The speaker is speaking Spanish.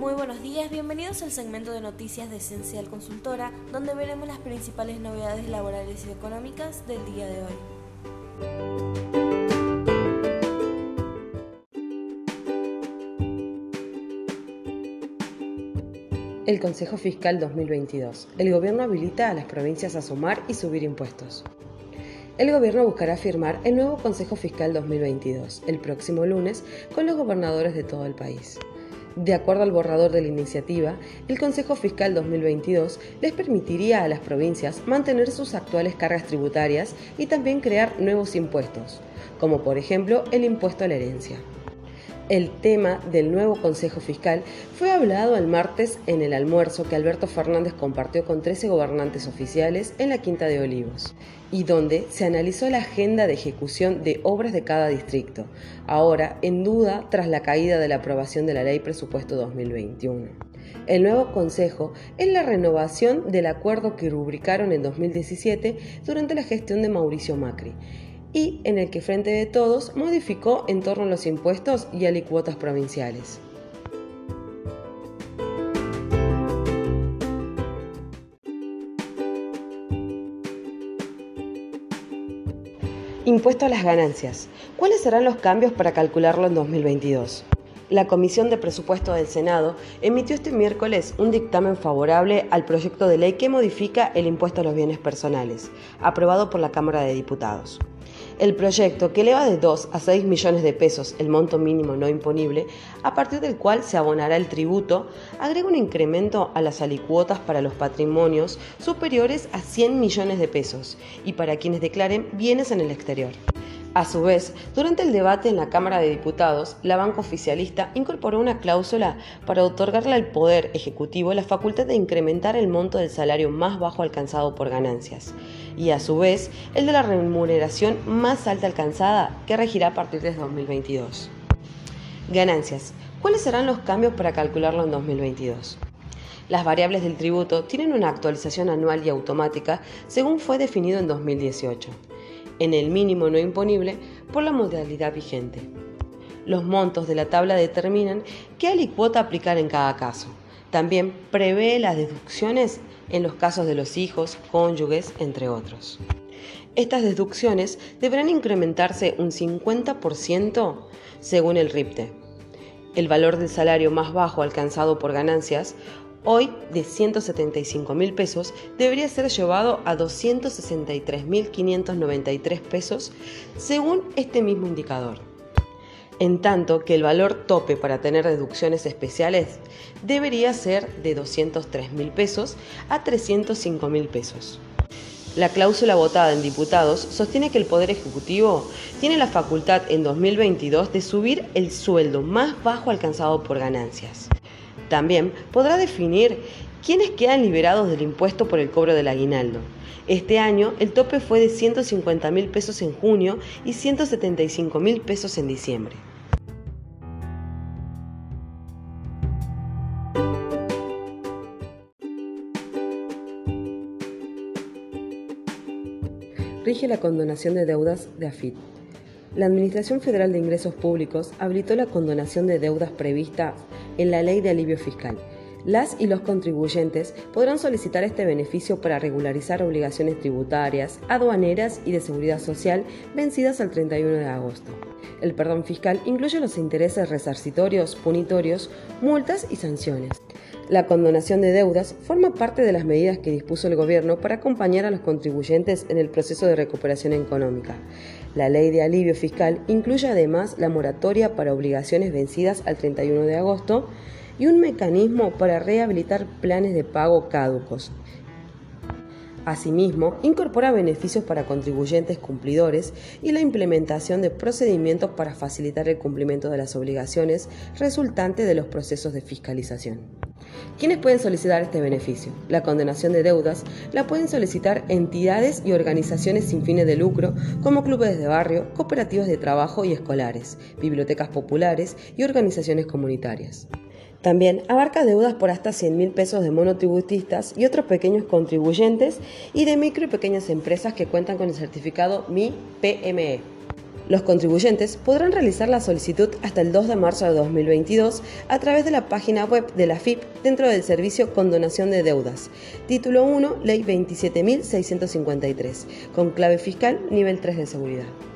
Muy buenos días, bienvenidos al segmento de noticias de Esencial Consultora, donde veremos las principales novedades laborales y económicas del día de hoy. El Consejo Fiscal 2022. El gobierno habilita a las provincias a sumar y subir impuestos. El gobierno buscará firmar el nuevo Consejo Fiscal 2022 el próximo lunes con los gobernadores de todo el país. De acuerdo al borrador de la iniciativa, el Consejo Fiscal 2022 les permitiría a las provincias mantener sus actuales cargas tributarias y también crear nuevos impuestos, como por ejemplo el impuesto a la herencia. El tema del nuevo Consejo Fiscal fue hablado el martes en el almuerzo que Alberto Fernández compartió con 13 gobernantes oficiales en la Quinta de Olivos y donde se analizó la agenda de ejecución de obras de cada distrito, ahora en duda tras la caída de la aprobación de la Ley Presupuesto 2021. El nuevo Consejo es la renovación del acuerdo que rubricaron en 2017 durante la gestión de Mauricio Macri y en el que Frente de Todos modificó en torno a los impuestos y alicuotas provinciales. Impuesto a las ganancias. ¿Cuáles serán los cambios para calcularlo en 2022? La Comisión de Presupuesto del Senado emitió este miércoles un dictamen favorable al proyecto de ley que modifica el impuesto a los bienes personales, aprobado por la Cámara de Diputados. El proyecto, que eleva de 2 a 6 millones de pesos el monto mínimo no imponible, a partir del cual se abonará el tributo, agrega un incremento a las alicuotas para los patrimonios superiores a 100 millones de pesos y para quienes declaren bienes en el exterior. A su vez, durante el debate en la Cámara de Diputados, la banca oficialista incorporó una cláusula para otorgarle al Poder Ejecutivo la facultad de incrementar el monto del salario más bajo alcanzado por ganancias, y a su vez el de la remuneración más alta alcanzada, que regirá a partir de 2022. Ganancias. ¿Cuáles serán los cambios para calcularlo en 2022? Las variables del tributo tienen una actualización anual y automática según fue definido en 2018 en el mínimo no imponible por la modalidad vigente. Los montos de la tabla determinan qué alicuota aplicar en cada caso. También prevé las deducciones en los casos de los hijos, cónyuges, entre otros. Estas deducciones deberán incrementarse un 50% según el RIPTE. El valor del salario más bajo alcanzado por ganancias hoy de 175 mil pesos, debería ser llevado a 263.593 pesos según este mismo indicador. En tanto que el valor tope para tener deducciones especiales debería ser de 203 mil pesos a 305 mil pesos. La cláusula votada en diputados sostiene que el Poder Ejecutivo tiene la facultad en 2022 de subir el sueldo más bajo alcanzado por ganancias. También podrá definir quiénes quedan liberados del impuesto por el cobro del aguinaldo. Este año el tope fue de 150 mil pesos en junio y 175 mil pesos en diciembre. Rige la condonación de deudas de AFIT. La Administración Federal de Ingresos Públicos habilitó la condonación de deudas previstas en la Ley de Alivio Fiscal. Las y los contribuyentes podrán solicitar este beneficio para regularizar obligaciones tributarias, aduaneras y de seguridad social vencidas al 31 de agosto. El perdón fiscal incluye los intereses resarcitorios, punitorios, multas y sanciones. La condonación de deudas forma parte de las medidas que dispuso el Gobierno para acompañar a los contribuyentes en el proceso de recuperación económica. La ley de alivio fiscal incluye además la moratoria para obligaciones vencidas al 31 de agosto y un mecanismo para rehabilitar planes de pago caducos. Asimismo, incorpora beneficios para contribuyentes cumplidores y la implementación de procedimientos para facilitar el cumplimiento de las obligaciones resultantes de los procesos de fiscalización. ¿Quiénes pueden solicitar este beneficio? La condenación de deudas la pueden solicitar entidades y organizaciones sin fines de lucro como clubes de barrio, cooperativas de trabajo y escolares, bibliotecas populares y organizaciones comunitarias. También abarca deudas por hasta 100 mil pesos de monotributistas y otros pequeños contribuyentes y de micro y pequeñas empresas que cuentan con el certificado MI-PME. Los contribuyentes podrán realizar la solicitud hasta el 2 de marzo de 2022 a través de la página web de la FIP dentro del servicio Condonación de Deudas. Título 1, Ley 27.653, con clave fiscal nivel 3 de seguridad.